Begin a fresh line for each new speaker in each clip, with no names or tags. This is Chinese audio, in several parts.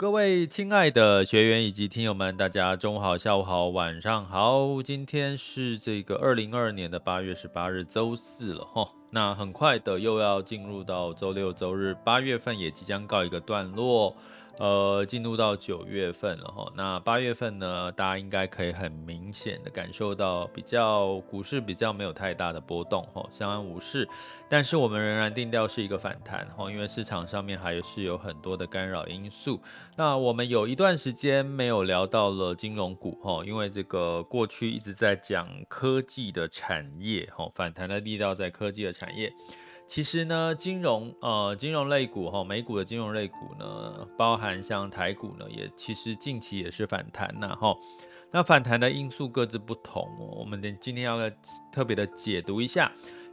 各位亲爱的学员以及听友们，大家中午好、下午好、晚上好。今天是这个二零二二年的八月十八日，周四了哈。那很快的又要进入到周六、周日，八月份也即将告一个段落。呃，进入到九月份了哈，那八月份呢，大家应该可以很明显的感受到比较股市比较没有太大的波动哈，相安无事。但是我们仍然定调是一个反弹哈，因为市场上面还是有很多的干扰因素。那我们有一段时间没有聊到了金融股哈，因为这个过去一直在讲科技的产业哈，反弹的力道在科技的产业。其实呢，金融呃，金融类股哈，美股的金融类股呢，包含像台股呢，也其实近期也是反弹呐哈。那反弹的因素各自不同，我们今天要特别的解读一下，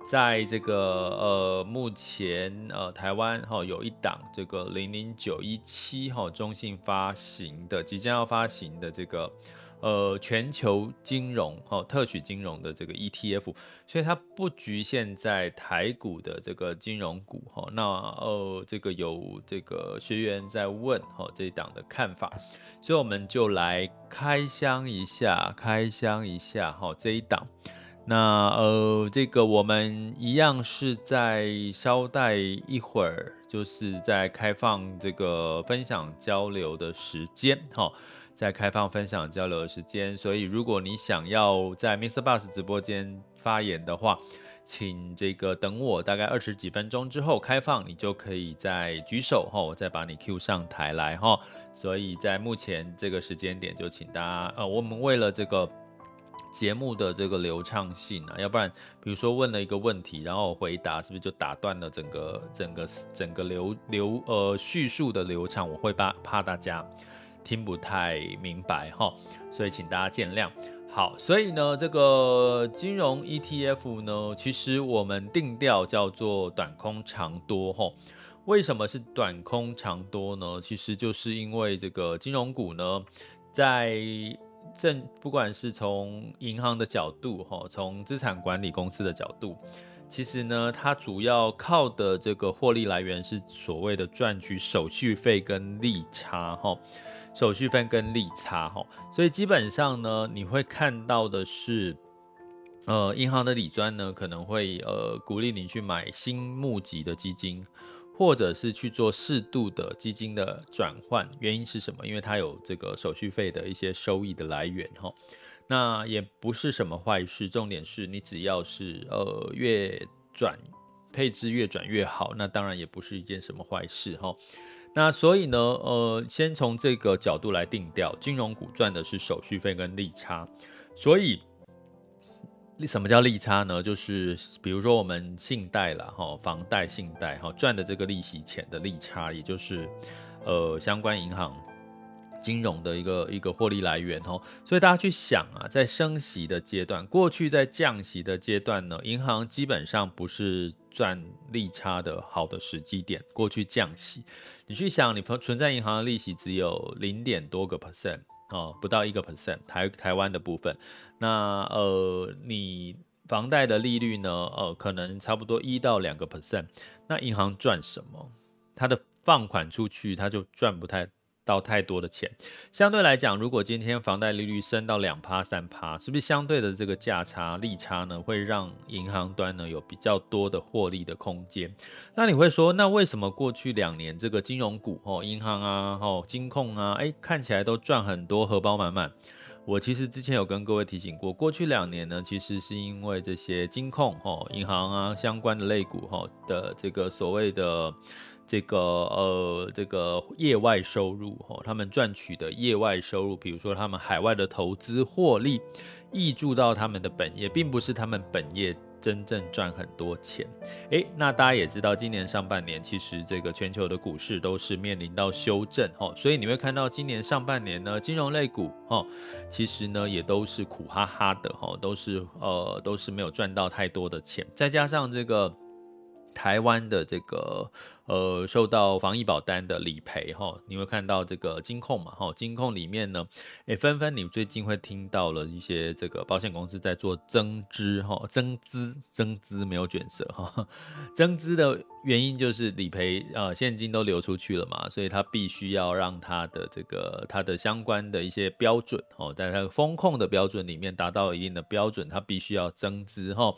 在这个呃目前呃台湾哈有一档这个零零九一七哈中信发行的即将要发行的这个。呃，全球金融哈、特许金融的这个 ETF，所以它不局限在台股的这个金融股哈、那呃，这个有这个学员在问哈、哦，这一档的看法，所以我们就来开箱一下，开箱一下哈、哦，这一档。那呃，这个我们一样是在稍待一会儿，就是在开放这个分享交流的时间哈。在开放分享交流的时间，所以如果你想要在 Mr. Bus 直播间发言的话，请这个等我大概二十几分钟之后开放，你就可以再举手哈，我再把你 Q 上台来哈。所以在目前这个时间点，就请大家呃，我们为了这个节目的这个流畅性啊，要不然比如说问了一个问题，然后回答是不是就打断了整个整个整个流流呃叙述的流畅？我会怕怕大家。听不太明白哈，所以请大家见谅。好，所以呢，这个金融 ETF 呢，其实我们定调叫做短空长多哈。为什么是短空长多呢？其实就是因为这个金融股呢，在正不管是从银行的角度哈，从资产管理公司的角度，其实呢，它主要靠的这个获利来源是所谓的赚取手续费跟利差哈。手续费跟利差哈，所以基本上呢，你会看到的是，呃，银行的理专呢可能会呃鼓励你去买新募集的基金，或者是去做适度的基金的转换。原因是什么？因为它有这个手续费的一些收益的来源哈。那也不是什么坏事。重点是你只要是呃越转配置越转越好，那当然也不是一件什么坏事哈。那所以呢，呃，先从这个角度来定调，金融股赚的是手续费跟利差，所以。什么叫利差呢？就是比如说我们信贷啦，哈，房贷、信贷，哈，赚的这个利息钱的利差，也就是呃相关银行金融的一个一个获利来源，哦。所以大家去想啊，在升息的阶段，过去在降息的阶段呢，银行基本上不是赚利差的好的时机点。过去降息，你去想，你存在银行的利息只有零点多个 percent。哦，不到一个 percent，台台湾的部分，那呃，你房贷的利率呢？呃，可能差不多一到两个 percent，那银行赚什么？它的放款出去，它就赚不太。到太多的钱，相对来讲，如果今天房贷利率升到两趴三趴，是不是相对的这个价差利差呢，会让银行端呢有比较多的获利的空间？那你会说，那为什么过去两年这个金融股哦，银行啊，哦，金控啊，哎，看起来都赚很多，荷包满满？我其实之前有跟各位提醒过，过去两年呢，其实是因为这些金控哦，银行啊相关的类股哈的这个所谓的。这个呃，这个业外收入哦，他们赚取的业外收入，比如说他们海外的投资获利，挹注到他们的本业，并不是他们本业真正赚很多钱。诶，那大家也知道，今年上半年其实这个全球的股市都是面临到修正哦，所以你会看到今年上半年呢，金融类股哦，其实呢也都是苦哈哈的哦，都是呃都是没有赚到太多的钱，再加上这个台湾的这个。呃，受到防疫保单的理赔哈，你会看到这个金控嘛哈，金控里面呢，诶，纷纷你最近会听到了一些这个保险公司在做增资哈，增资增资没有卷舌哈，增资的原因就是理赔呃现金都流出去了嘛，所以他必须要让他的这个他的相关的一些标准哦，在他风控的标准里面达到一定的标准，他必须要增资哈，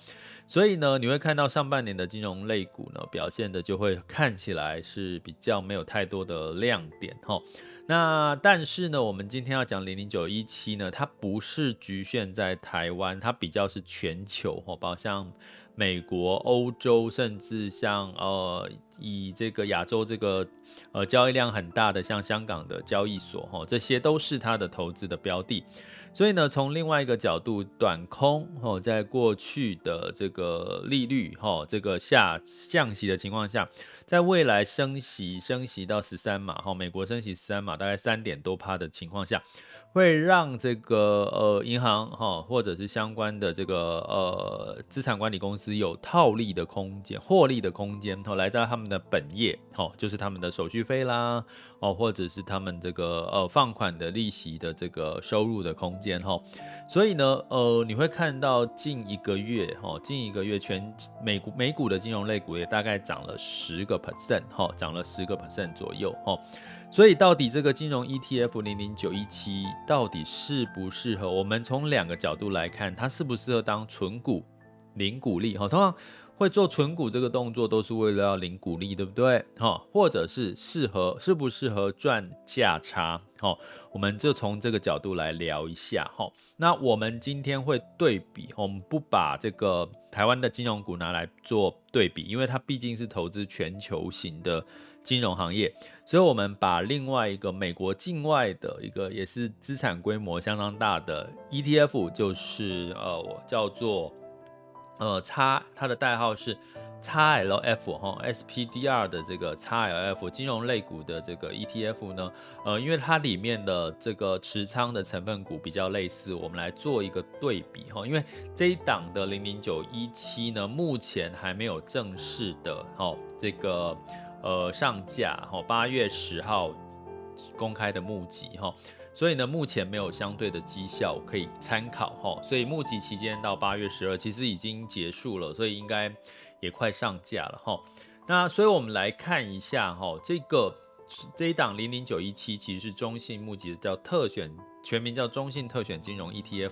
所以呢，你会看到上半年的金融类股呢表现的就会看。起来是比较没有太多的亮点哈，那但是呢，我们今天要讲零零九一七呢，它不是局限在台湾，它比较是全球哈，包括像美国、欧洲，甚至像呃以这个亚洲这个呃交易量很大的像香港的交易所哈，这些都是它的投资的标的。所以呢，从另外一个角度，短空哦，在过去的这个利率哈，这个下降息的情况下，在未来升息升息到十三码哈，美国升息十三码，大概三点多趴的情况下，会让这个呃银行哈，或者是相关的这个呃资产管理公司有套利的空间、获利的空间，哦，来到他们的本业，哦，就是他们的手续费啦，哦，或者是他们这个呃放款的利息的这个收入的空间，哈，所以呢，呃，你会看到近一个月，哈，近一个月全美股美股的金融类股也大概涨了十个 percent，哈，涨了十个 percent 左右，哈。所以到底这个金融 ETF 零零九一七到底适不适合？我们从两个角度来看，它适不适合当存股、领股利？哈，通常会做存股这个动作都是为了要领股利，对不对？哈，或者是适合适不适合赚价差？哈，我们就从这个角度来聊一下。哈，那我们今天会对比，我们不把这个台湾的金融股拿来做对比，因为它毕竟是投资全球型的。金融行业，所以我们把另外一个美国境外的一个也是资产规模相当大的 ETF，就是呃，我叫做呃叉，它的代号是 XLF 哈，SPDR 的这个 XLF 金融类股的这个 ETF 呢，呃，因为它里面的这个持仓的成分股比较类似，我们来做一个对比哈，因为这一档的零零九一七呢，目前还没有正式的哈这个。呃，上架哈，八月十号公开的募集哈，所以呢，目前没有相对的绩效可以参考哈，所以募集期间到八月十二其实已经结束了，所以应该也快上架了哈。那所以我们来看一下哈，这个这一档零零九一七其实是中信募集的，叫特选，全名叫中信特选金融 ETF。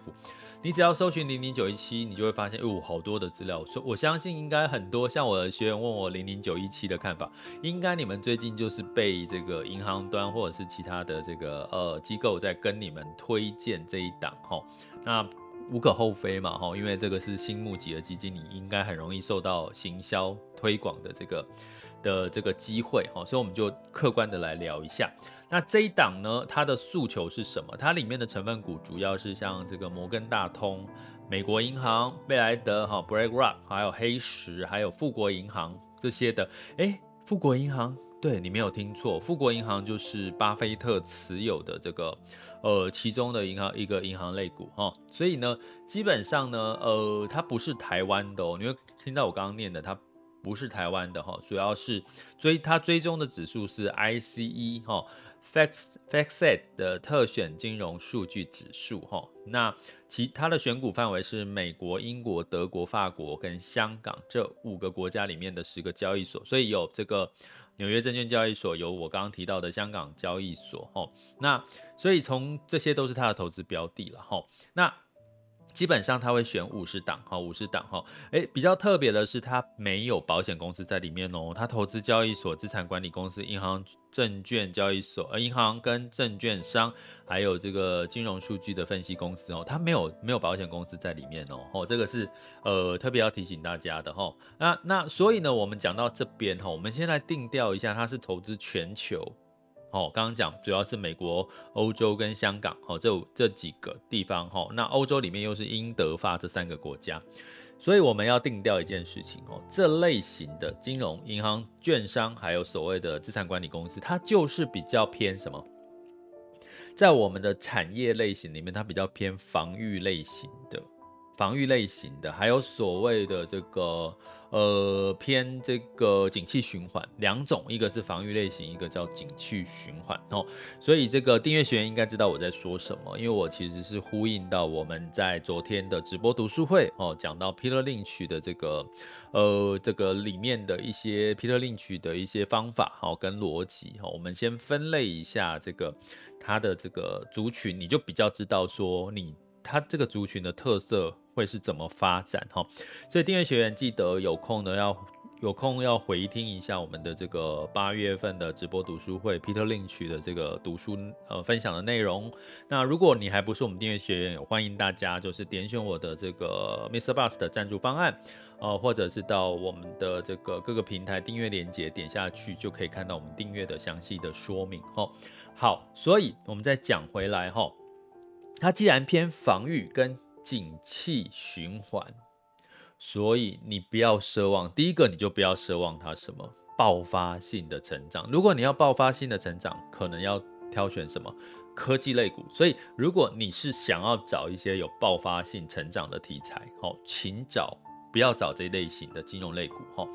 你只要搜寻零零九一七，你就会发现，哦，好多的资料。我我相信应该很多，像我的学员问我零零九一七的看法，应该你们最近就是被这个银行端或者是其他的这个呃机构在跟你们推荐这一档哈。那无可厚非嘛，哈，因为这个是新募集的基金，你应该很容易受到行销推广的这个的这个机会，哈，所以我们就客观的来聊一下。那这一档呢，它的诉求是什么？它里面的成分股主要是像这个摩根大通、美国银行、贝莱德、哈 BlackRock，还有黑石，还有富国银行这些的。诶，富国银行，对，你没有听错，富国银行就是巴菲特持有的这个呃其中的银行一个银行类股哈。所以呢，基本上呢，呃，它不是台湾的哦，你会听到我刚刚念的它。不是台湾的哈，主要是追它追踪的指数是 ICE 哈，FactSet 的特选金融数据指数哈。那其他的选股范围是美国、英国、德国、法国跟香港这五个国家里面的十个交易所，所以有这个纽约证券交易所，有我刚刚提到的香港交易所哈。那所以从这些都是它的投资标的了哈。那基本上他会选五十档哈，五十档哈，诶，比较特别的是他没有保险公司在里面哦，他投资交易所、资产管理公司、银行、证券交易所，呃，银行跟证券商，还有这个金融数据的分析公司哦，他没有没有保险公司在里面哦，哦，这个是呃特别要提醒大家的哈。那那所以呢，我们讲到这边哈，我们先来定调一下，它是投资全球。哦，刚刚讲主要是美国、欧洲跟香港，哦，这这几个地方，哈，那欧洲里面又是英德法这三个国家，所以我们要定调一件事情，哦，这类型的金融、银行、券商，还有所谓的资产管理公司，它就是比较偏什么？在我们的产业类型里面，它比较偏防御类型的。防御类型的，还有所谓的这个呃偏这个景气循环两种，一个是防御类型，一个叫景气循环哦。所以这个订阅学员应该知道我在说什么，因为我其实是呼应到我们在昨天的直播读书会哦，讲到 Peter Lynch 的这个呃这个里面的一些 Peter Lynch 的一些方法好跟逻辑哈。我们先分类一下这个他的这个族群，你就比较知道说你它这个族群的特色。会是怎么发展哈？所以订阅学员记得有空呢，要有空要回听一下我们的这个八月份的直播读书会，Peter Lynch 的这个读书呃分享的内容。那如果你还不是我们订阅学员，也欢迎大家就是点选我的这个 Mr. Bus 的赞助方案，呃，或者是到我们的这个各个平台订阅链接点下去，就可以看到我们订阅的详细的说明哈。好，所以我们再讲回来哈，它既然偏防御跟景气循环，所以你不要奢望。第一个，你就不要奢望它什么爆发性的成长。如果你要爆发性的成长，可能要挑选什么科技类股。所以，如果你是想要找一些有爆发性成长的题材，好，请找不要找这类型的金融类股。哈，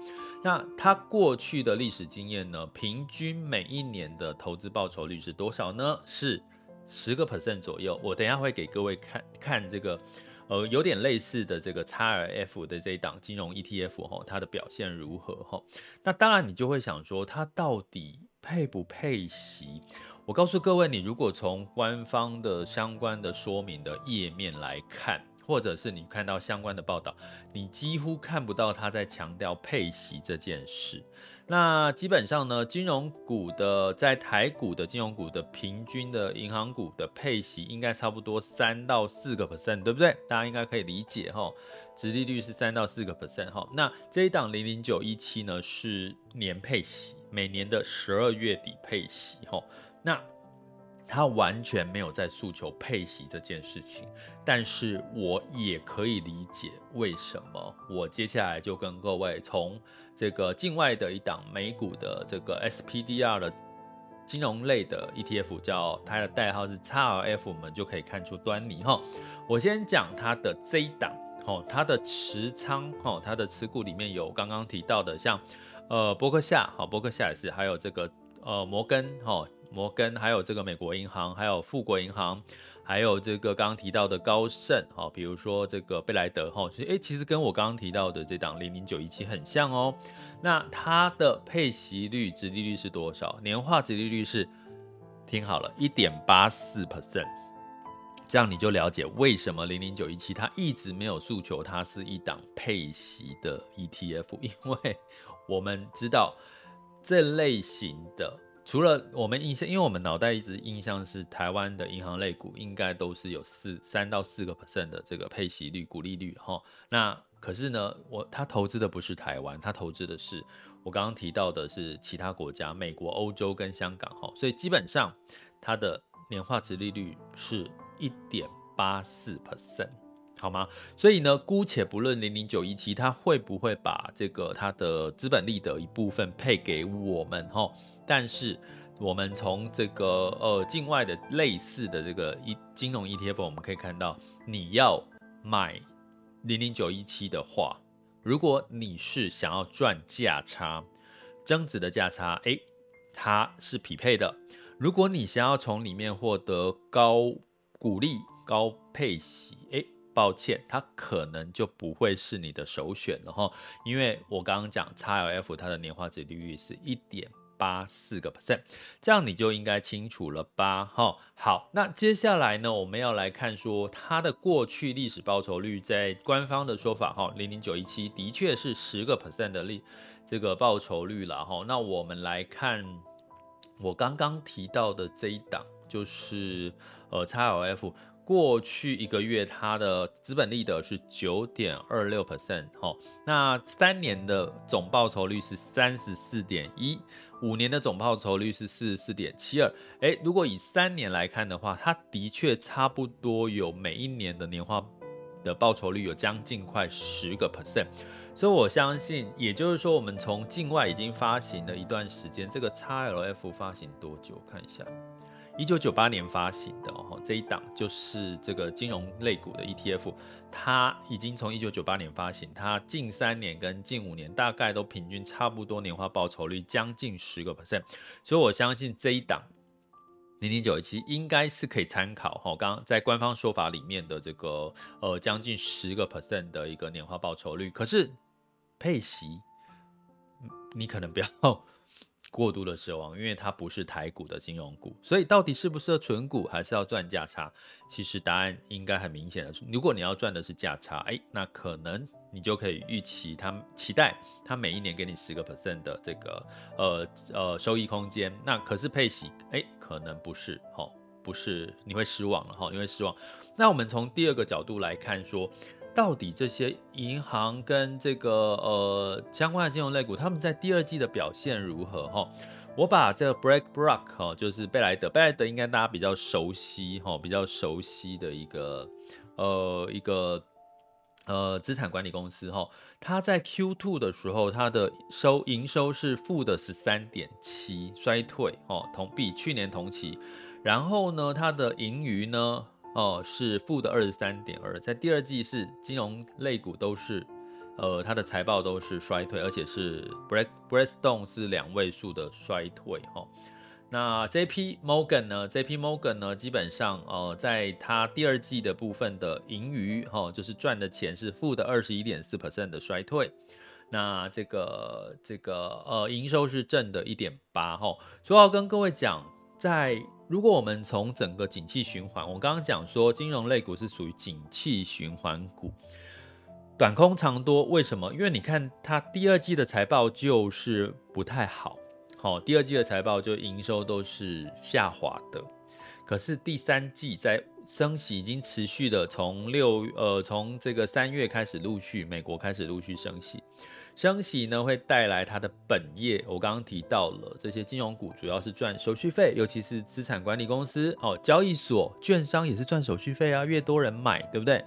那它过去的历史经验呢？平均每一年的投资报酬率是多少呢？是。十个 percent 左右，我等下会给各位看看这个，呃，有点类似的这个 XRF 的这一档金融 ETF 哈，它的表现如何哈？那当然你就会想说，它到底配不配席？我告诉各位，你如果从官方的相关的说明的页面来看，或者是你看到相关的报道，你几乎看不到他在强调配息这件事。那基本上呢，金融股的在台股的金融股的平均的银行股的配息应该差不多三到四个 percent，对不对？大家应该可以理解哈，殖利率是三到四个 percent 哈。那这一档零零九一七呢是年配息，每年的十二月底配息哈。那他完全没有在诉求配息这件事情，但是我也可以理解为什么。我接下来就跟各位从这个境外的一档美股的这个 SPDR 的金融类的 ETF，叫它的代号是 XLF，我们就可以看出端倪哈。我先讲它的这一档，哈，它的持仓，哈，它的持股里面有刚刚提到的，像呃伯克夏，好，伯克夏也是，还有这个呃摩根，哈。摩根，还有这个美国银行，还有富国银行，还有这个刚刚提到的高盛，哈，比如说这个贝莱德，哈，所以诶，其实跟我刚刚提到的这档零零九一七很像哦。那它的配息率、殖利率是多少？年化殖利率是，听好了，一点八四 percent。这样你就了解为什么零零九一七它一直没有诉求，它是一档配息的 ETF，因为我们知道这类型的。除了我们印象，因为我们脑袋一直印象是台湾的银行类股应该都是有四三到四个 percent 的这个配息率、股利率哈。那可是呢，我他投资的不是台湾，他投资的是我刚刚提到的是其他国家，美国、欧洲跟香港哈。所以基本上它的年化殖利率是一点八四 percent，好吗？所以呢，姑且不论零零九一七它会不会把这个它的资本利得一部分配给我们哈。但是，我们从这个呃境外的类似的这个一金融 ETF，我们可以看到，你要买零零九一七的话，如果你是想要赚价差，增值的价差，诶，它是匹配的。如果你想要从里面获得高股利、高配息，诶，抱歉，它可能就不会是你的首选了哈，因为我刚刚讲 XLF 它的年化殖利率是一点。八四个 percent，这样你就应该清楚了吧？哈，好，那接下来呢，我们要来看说它的过去历史报酬率，在官方的说法，哈，零零九一七的确是十个 percent 的利这个报酬率了，哈。那我们来看我刚刚提到的这一档，就是呃 XLF。过去一个月，它的资本利得是九点二六 percent，哈，那三年的总报酬率是三十四点一，五年的总报酬率是四十四点七二，诶，如果以三年来看的话，它的确差不多有每一年的年化的报酬率有将近快十个 percent，所以我相信，也就是说，我们从境外已经发行了一段时间，这个 XLF 发行多久？看一下。一九九八年发行的哦，这一档就是这个金融类股的 ETF，它已经从一九九八年发行，它近三年跟近五年大概都平均差不多年化报酬率将近十个 percent，所以我相信这一档零零九一七应该是可以参考哈，刚刚在官方说法里面的这个呃将近十个 percent 的一个年化报酬率，可是配息你可能不要。过度的奢望，因为它不是台股的金融股，所以到底适不适合存股，还是要赚价差？其实答案应该很明显的。如果你要赚的是价差，哎，那可能你就可以预期它期待它每一年给你十个 percent 的这个呃呃收益空间。那可是配息，哎，可能不是，哈，不是，你会失望了，哈，你会失望。那我们从第二个角度来看说。到底这些银行跟这个呃相关的金融类股，他们在第二季的表现如何？哈，我把这个 BlackRock 哈，就是贝莱德，贝莱德应该大家比较熟悉哈，比较熟悉的一个呃一个呃资产管理公司哈，它在 Q2 的时候，它的收营收是负的十三点七，衰退哦，同比去年同期，然后呢，它的盈余呢？哦，是负的二十三点二，在第二季是金融类股都是，呃，它的财报都是衰退，而且是 Black Blackstone 是两位数的衰退哈、哦。那 JP Morgan 呢？JP Morgan 呢？基本上呃，在它第二季的部分的盈余哈、哦，就是赚的钱是负的二十一点四 percent 的衰退。那这个这个呃，营收是正的一点八哈。所以要跟各位讲，在如果我们从整个景气循环，我刚刚讲说金融类股是属于景气循环股，短空长多，为什么？因为你看它第二季的财报就是不太好，好，第二季的财报就营收都是下滑的，可是第三季在升息已经持续的从六呃从这个三月开始陆续美国开始陆续升息。升息呢，会带来它的本业，我刚刚提到了这些金融股主要是赚手续费，尤其是资产管理公司哦，交易所、券商也是赚手续费啊，越多人买，对不对？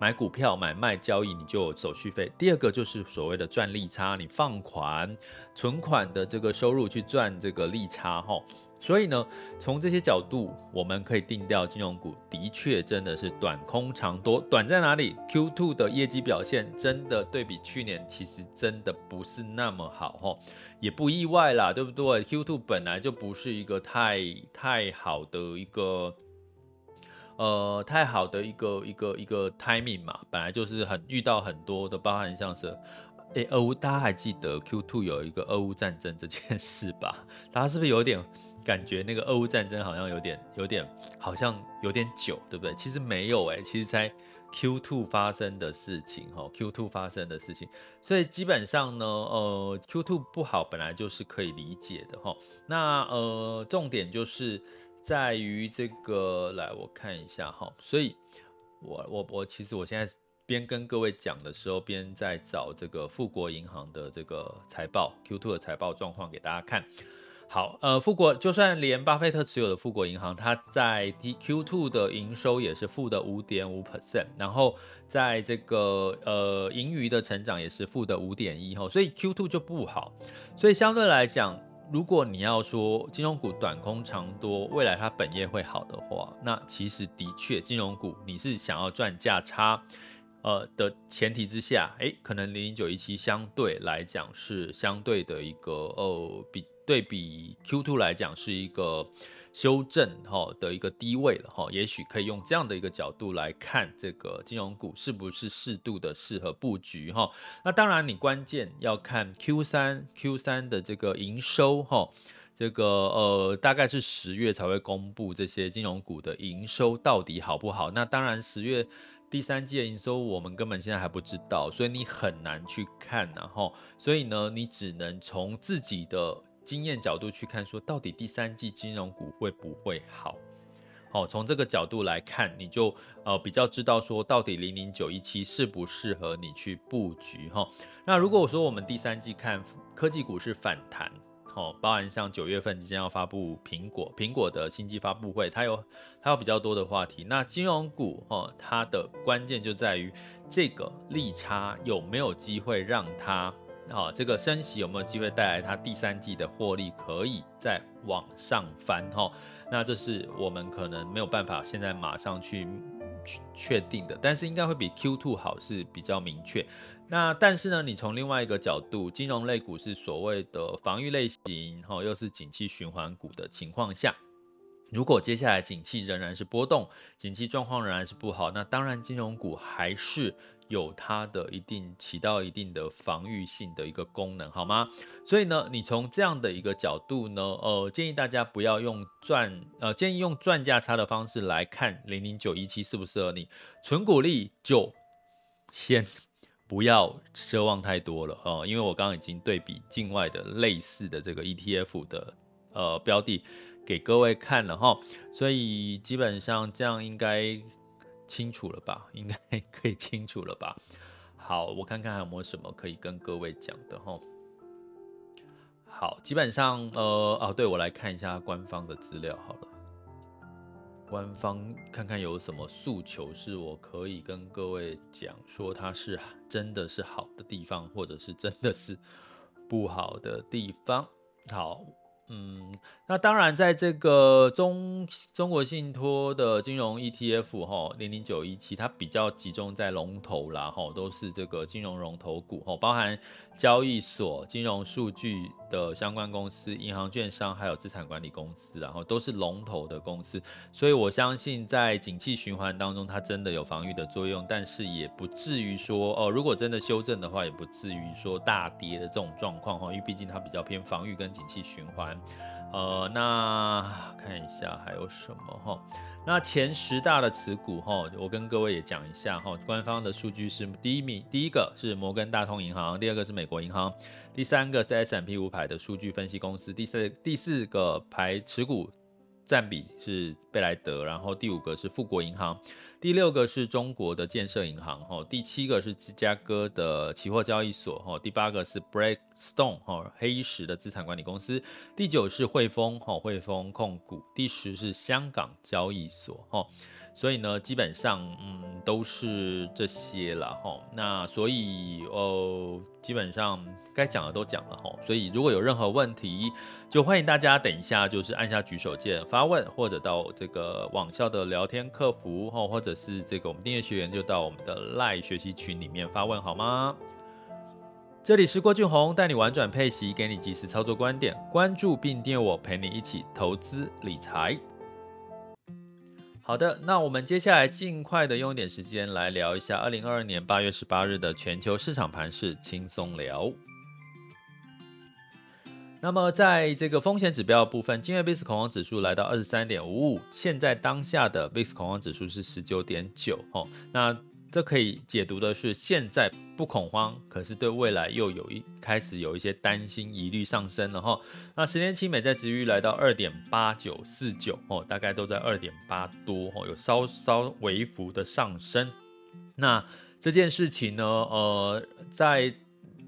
买股票、买卖交易，你就有手续费。第二个就是所谓的赚利差，你放款、存款的这个收入去赚这个利差，哈。所以呢，从这些角度，我们可以定调金融股的确真的是短空长多。短在哪里？Q2 的业绩表现真的对比去年，其实真的不是那么好齁，也不意外啦，对不对？Q2 本来就不是一个太太好的一个，呃，太好的一个一个一个 timing 嘛，本来就是很遇到很多的，包含像是，诶，俄乌大家还记得 Q2 有一个俄乌战争这件事吧？大家是不是有点？感觉那个俄乌战争好像有点有点好像有点久，对不对？其实没有诶，其实才 Q2 发生的事情，哈，Q2 发生的事情，所以基本上呢，呃，Q2 不好本来就是可以理解的，哈。那呃，重点就是在于这个，来我看一下，哈。所以我我我其实我现在边跟各位讲的时候，边在找这个富国银行的这个财报，Q2 的财报状况给大家看。好，呃，富国就算连巴菲特持有的富国银行，它在 Q2 的营收也是负的五点五 percent，然后在这个呃盈余的成长也是负的五点一，所以 Q2 就不好。所以相对来讲，如果你要说金融股短空长多，未来它本业会好的话，那其实的确金融股你是想要赚价差，呃的前提之下，诶，可能零零九一七相对来讲是相对的一个呃比。对比 Q2 来讲是一个修正哈的一个低位了哈，也许可以用这样的一个角度来看这个金融股是不是适度的适合布局哈。那当然你关键要看 Q3 Q3 的这个营收哈，这个呃大概是十月才会公布这些金融股的营收到底好不好。那当然十月第三季的营收我们根本现在还不知道，所以你很难去看然后，所以呢你只能从自己的。经验角度去看，说到底第三季金融股会不会好？好，从这个角度来看，你就呃比较知道说到底零零九一七适不适合你去布局哈。那如果我说我们第三季看科技股是反弹，哦，包含像九月份即将要发布苹果苹果的新机发布会，它有它有比较多的话题。那金融股哦，它的关键就在于这个利差有没有机会让它。好，这个升息有没有机会带来它第三季的获利可以再往上翻？哈，那这是我们可能没有办法现在马上去确定的，但是应该会比 Q2 好是比较明确。那但是呢，你从另外一个角度，金融类股是所谓的防御类型，哈，又是景气循环股的情况下，如果接下来景气仍然是波动，景气状况仍然是不好，那当然金融股还是。有它的一定起到一定的防御性的一个功能，好吗？所以呢，你从这样的一个角度呢，呃，建议大家不要用赚，呃，建议用赚价差的方式来看零零九一七适不适合你。纯股利就先不要奢望太多了哦，呃，因为我刚刚已经对比境外的类似的这个 ETF 的呃标的给各位看了哈，所以基本上这样应该。清楚了吧？应该可以清楚了吧？好，我看看还有没有什么可以跟各位讲的哈。好，基本上呃哦，对，我来看一下官方的资料好了。官方看看有什么诉求是我可以跟各位讲，说它是真的是好的地方，或者是真的是不好的地方。好。嗯，那当然，在这个中中国信托的金融 ETF 哈，零零九一七，它比较集中在龙头啦哈，都是这个金融龙头股哈，包含交易所、金融数据的相关公司、银行、券商，还有资产管理公司，然后都是龙头的公司，所以我相信在景气循环当中，它真的有防御的作用，但是也不至于说哦，如果真的修正的话，也不至于说大跌的这种状况哈，因为毕竟它比较偏防御跟景气循环。呃，那看一下还有什么哈？那前十大的持股哈，我跟各位也讲一下哈。官方的数据是第一名，第一个是摩根大通银行，第二个是美国银行，第三个是 S M P 五百的数据分析公司，第四第四个排持股占比是贝莱德，然后第五个是富国银行。第六个是中国的建设银行，吼，第七个是芝加哥的期货交易所，吼，第八个是 Blackstone，哈，黑石的资产管理公司，第九是汇丰，吼，汇丰控股，第十是香港交易所，吼。所以呢，基本上，嗯，都是这些了哈。那所以，哦，基本上该讲的都讲了哈。所以，如果有任何问题，就欢迎大家等一下，就是按下举手键发问，或者到这个网校的聊天客服哈，或者是这个我们订阅学员就到我们的 LINE 学习群里面发问好吗？这里是郭俊宏，带你玩转配息，给你及时操作观点，关注并订阅我，陪你一起投资理财。好的，那我们接下来尽快的用一点时间来聊一下二零二二年八月十八日的全球市场盘势，轻松聊。那么在这个风险指标部分，今日 VIX 恐慌指数来到二十三点五五，现在当下的 VIX 恐慌指数是十九点九。哦，那这可以解读的是，现在不恐慌，可是对未来又有一开始有一些担心疑虑上升了哈。那十年期美债值率来到二点八九四九哦，大概都在二点八多哦，有稍稍微幅的上升。那这件事情呢，呃，在。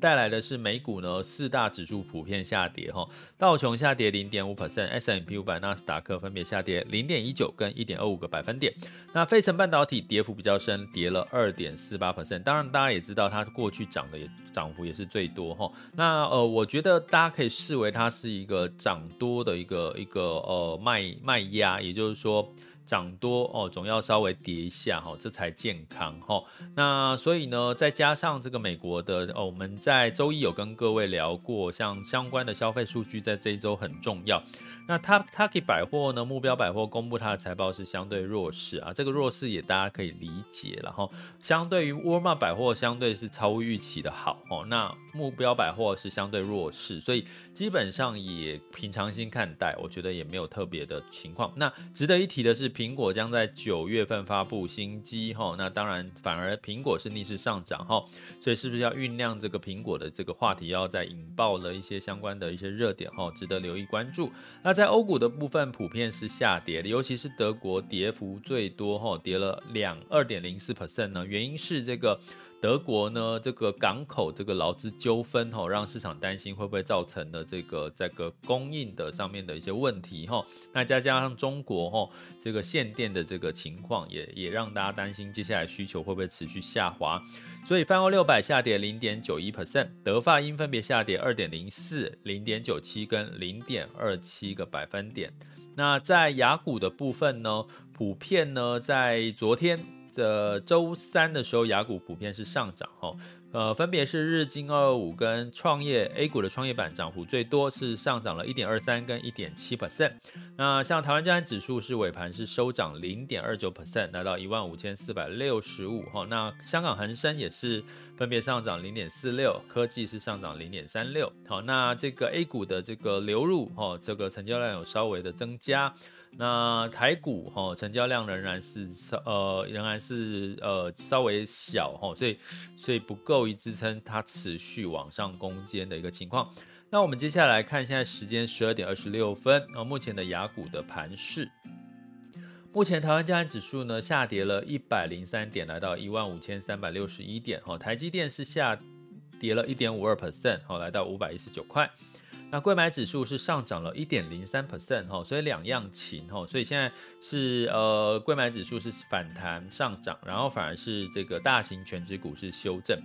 带来的是美股呢，四大指数普遍下跌哈，道琼下跌零点五 percent，S&P 五百、纳斯达克分别下跌零点一九跟一点二五个百分点。那费城半导体跌幅比较深，跌了二点四八 percent。当然，大家也知道它过去涨的也涨幅也是最多哈。那呃，我觉得大家可以视为它是一个涨多的一个一个呃卖卖压，也就是说。涨多哦，总要稍微跌一下哈，这才健康哈。那所以呢，再加上这个美国的哦，我们在周一有跟各位聊过，像相关的消费数据在这一周很重要。那 Taki 百货呢，目标百货公布它的财报是相对弱势啊，这个弱势也大家可以理解，然后相对于沃尔玛百货，相对是超乎预期的好哦。那目标百货是相对弱势，所以基本上也平常心看待，我觉得也没有特别的情况。那值得一提的是。苹果将在九月份发布新机哈，那当然反而苹果是逆势上涨哈，所以是不是要酝酿这个苹果的这个话题，要再引爆了一些相关的一些热点哈，值得留意关注。那在欧股的部分普遍是下跌的，尤其是德国跌幅最多哈，跌了两二点零四 percent 呢，原因是这个。德国呢，这个港口这个劳资纠纷哈，让市场担心会不会造成的这个这个供应的上面的一些问题哈。那再加上中国哈这个限电的这个情况，也也让大家担心接下来需求会不会持续下滑。所以泛欧六百下跌零点九一 percent，德法英分别下跌二点零四、零点九七跟零点二七个百分点。那在雅股的部分呢，普遍呢在昨天。这周三的时候，雅股普遍是上涨哈，呃，分别是日经二二五跟创业 A 股的创业板涨幅最多，是上涨了一点二三跟一点七 percent。那像台湾加权指数是尾盘是收涨零点二九 percent，来到一万五千四百六十五哈。那香港恒生也是分别上涨零点四六，科技是上涨零点三六。好，那这个 A 股的这个流入哈，这个成交量有稍微的增加。那台股哈，成交量仍然是稍呃仍然是呃稍微小哈，所以所以不够以支撑它持续往上攻坚的一个情况。那我们接下来看现在时间十二点二十六分啊，目前的雅股的盘势，目前台湾加权指数呢下跌了一百零三点，来到一万五千三百六十一点哈，台积电是下跌了一点五二 percent 哈，来到五百一十九块。那柜买指数是上涨了一点零三 percent 哈，所以两样情哈，所以现在是呃柜买指数是反弹上涨，然后反而是这个大型全指股是修正。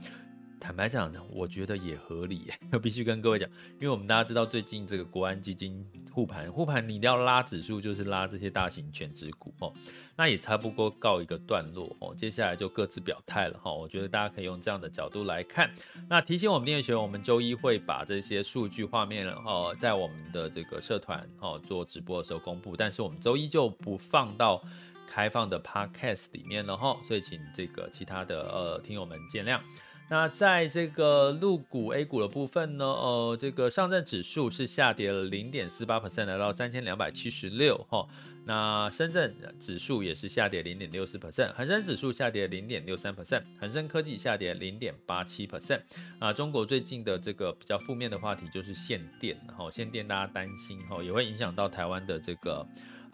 坦白讲，我觉得也合理，必须跟各位讲，因为我们大家知道最近这个国安基金护盘，护盘你一定要拉指数，就是拉这些大型全指股哦。那也差不多告一个段落哦，接下来就各自表态了哈。我觉得大家可以用这样的角度来看。那提醒我们订阅学员，我们周一会把这些数据画面哦，在我们的这个社团哦做直播的时候公布，但是我们周一就不放到开放的 Podcast 里面了哈，所以请这个其他的呃听友们见谅。那在这个陆股 A 股的部分呢，呃，这个上证指数是下跌了零点四八 percent，来到三千两百七十六哈。那深圳指数也是下跌零点六四 percent，恒生指数下跌零点六三 percent，恒生科技下跌零点八七 percent。啊，中国最近的这个比较负面的话题就是限电，然后限电大家担心哈，也会影响到台湾的这个。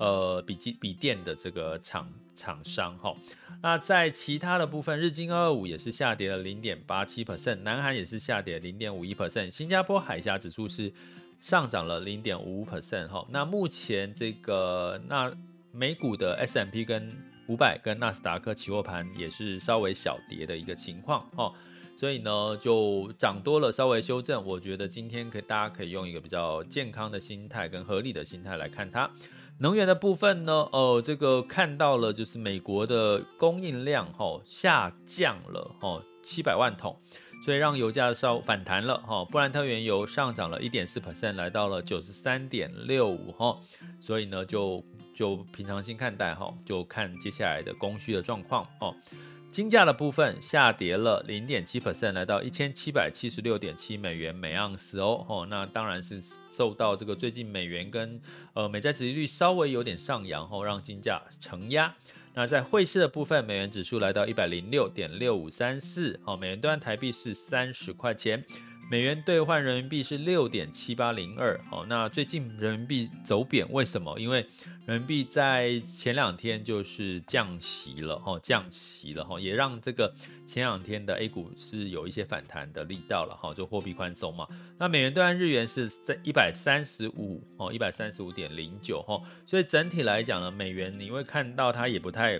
呃，笔记笔电的这个厂厂商哈，那在其他的部分，日经二二五也是下跌了零点八七 percent，南韩也是下跌零点五一 percent，新加坡海峡指数是上涨了零点五五 percent 哈。那目前这个那美股的 S M P 跟五百跟纳斯达克期货盘也是稍微小跌的一个情况哈，所以呢就涨多了稍微修正，我觉得今天可以大家可以用一个比较健康的心态跟合理的心态来看它。能源的部分呢，哦，这个看到了，就是美国的供应量哈下降了哈七百万桶，所以让油价稍反弹了哈。布兰特原油上涨了一点四 percent，来到了九十三点六五哈。所以呢，就就平常心看待哈，就看接下来的供需的状况哦。金价的部分下跌了零点七 percent，来到一千七百七十六点七美元每盎司哦。哦，那当然是受到这个最近美元跟呃美债殖利率稍微有点上扬后，让金价承压。那在汇市的部分，美元指数来到一百零六点六五三四，哦，美元兑换台币是三十块钱。美元兑换人民币是六点七八零二，好，那最近人民币走贬，为什么？因为人民币在前两天就是降息了，哈，降息了，哈，也让这个前两天的 A 股是有一些反弹的力道了，哈，就货币宽松嘛。那美元兑换日元是在一百三十五，哦，一百三十五点零九，哈，所以整体来讲呢，美元你会看到它也不太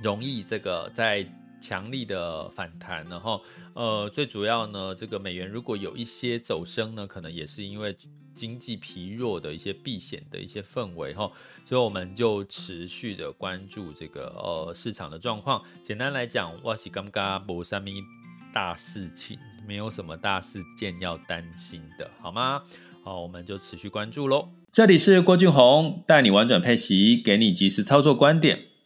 容易这个在。强力的反弹，然后呃，最主要呢，这个美元如果有一些走升呢，可能也是因为经济疲弱的一些避险的一些氛围哈，所以我们就持续的关注这个呃市场的状况。简单来讲，我是刚刚没什么大事情，没有什么大事件要担心的，好吗？好，我们就持续关注喽。这里是郭俊宏，带你玩转配息，给你及时操作观点。